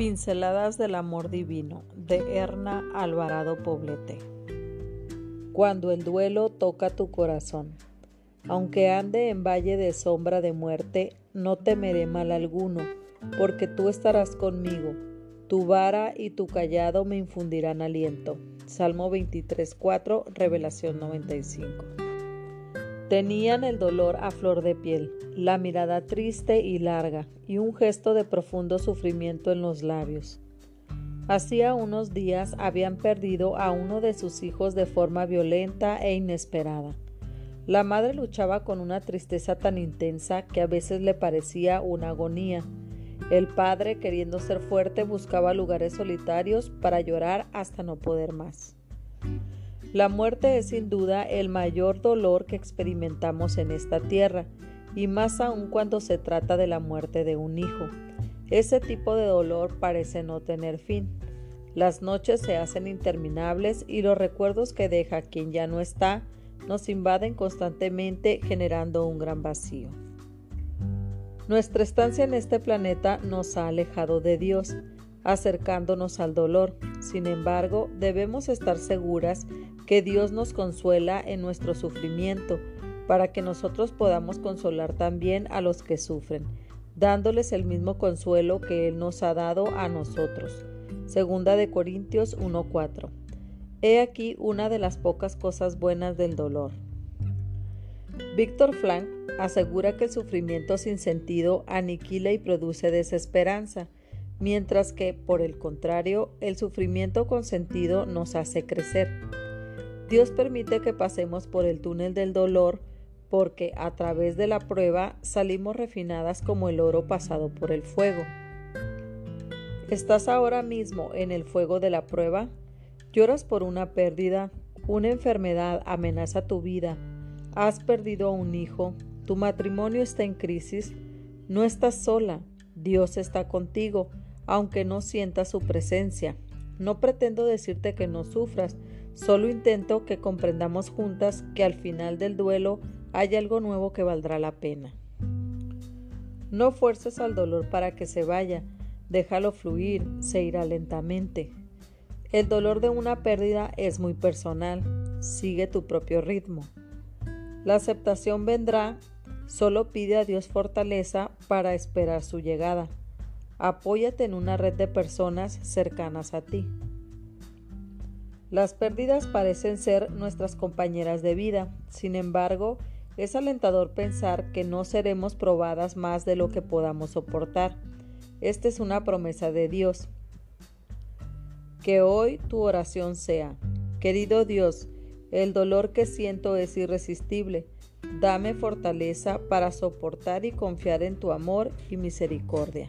Pinceladas del Amor Divino de Erna Alvarado Poblete. Cuando el duelo toca tu corazón. Aunque ande en valle de sombra de muerte, no temeré mal alguno, porque tú estarás conmigo. Tu vara y tu callado me infundirán aliento. Salmo 23.4, Revelación 95. Tenían el dolor a flor de piel, la mirada triste y larga, y un gesto de profundo sufrimiento en los labios. Hacía unos días habían perdido a uno de sus hijos de forma violenta e inesperada. La madre luchaba con una tristeza tan intensa que a veces le parecía una agonía. El padre, queriendo ser fuerte, buscaba lugares solitarios para llorar hasta no poder más. La muerte es sin duda el mayor dolor que experimentamos en esta tierra, y más aún cuando se trata de la muerte de un hijo. Ese tipo de dolor parece no tener fin. Las noches se hacen interminables y los recuerdos que deja quien ya no está nos invaden constantemente generando un gran vacío. Nuestra estancia en este planeta nos ha alejado de Dios, acercándonos al dolor. Sin embargo, debemos estar seguras que Dios nos consuela en nuestro sufrimiento, para que nosotros podamos consolar también a los que sufren, dándoles el mismo consuelo que Él nos ha dado a nosotros. Segunda de Corintios 1:4. He aquí una de las pocas cosas buenas del dolor. Víctor Frank asegura que el sufrimiento sin sentido aniquila y produce desesperanza, mientras que, por el contrario, el sufrimiento con sentido nos hace crecer. Dios permite que pasemos por el túnel del dolor porque a través de la prueba salimos refinadas como el oro pasado por el fuego. ¿Estás ahora mismo en el fuego de la prueba? ¿Lloras por una pérdida? ¿Una enfermedad amenaza tu vida? ¿Has perdido un hijo? ¿Tu matrimonio está en crisis? No estás sola. Dios está contigo, aunque no sientas su presencia. No pretendo decirte que no sufras, Solo intento que comprendamos juntas que al final del duelo hay algo nuevo que valdrá la pena. No fuerces al dolor para que se vaya, déjalo fluir, se irá lentamente. El dolor de una pérdida es muy personal, sigue tu propio ritmo. La aceptación vendrá, solo pide a Dios fortaleza para esperar su llegada. Apóyate en una red de personas cercanas a ti. Las pérdidas parecen ser nuestras compañeras de vida, sin embargo, es alentador pensar que no seremos probadas más de lo que podamos soportar. Esta es una promesa de Dios. Que hoy tu oración sea, querido Dios, el dolor que siento es irresistible. Dame fortaleza para soportar y confiar en tu amor y misericordia.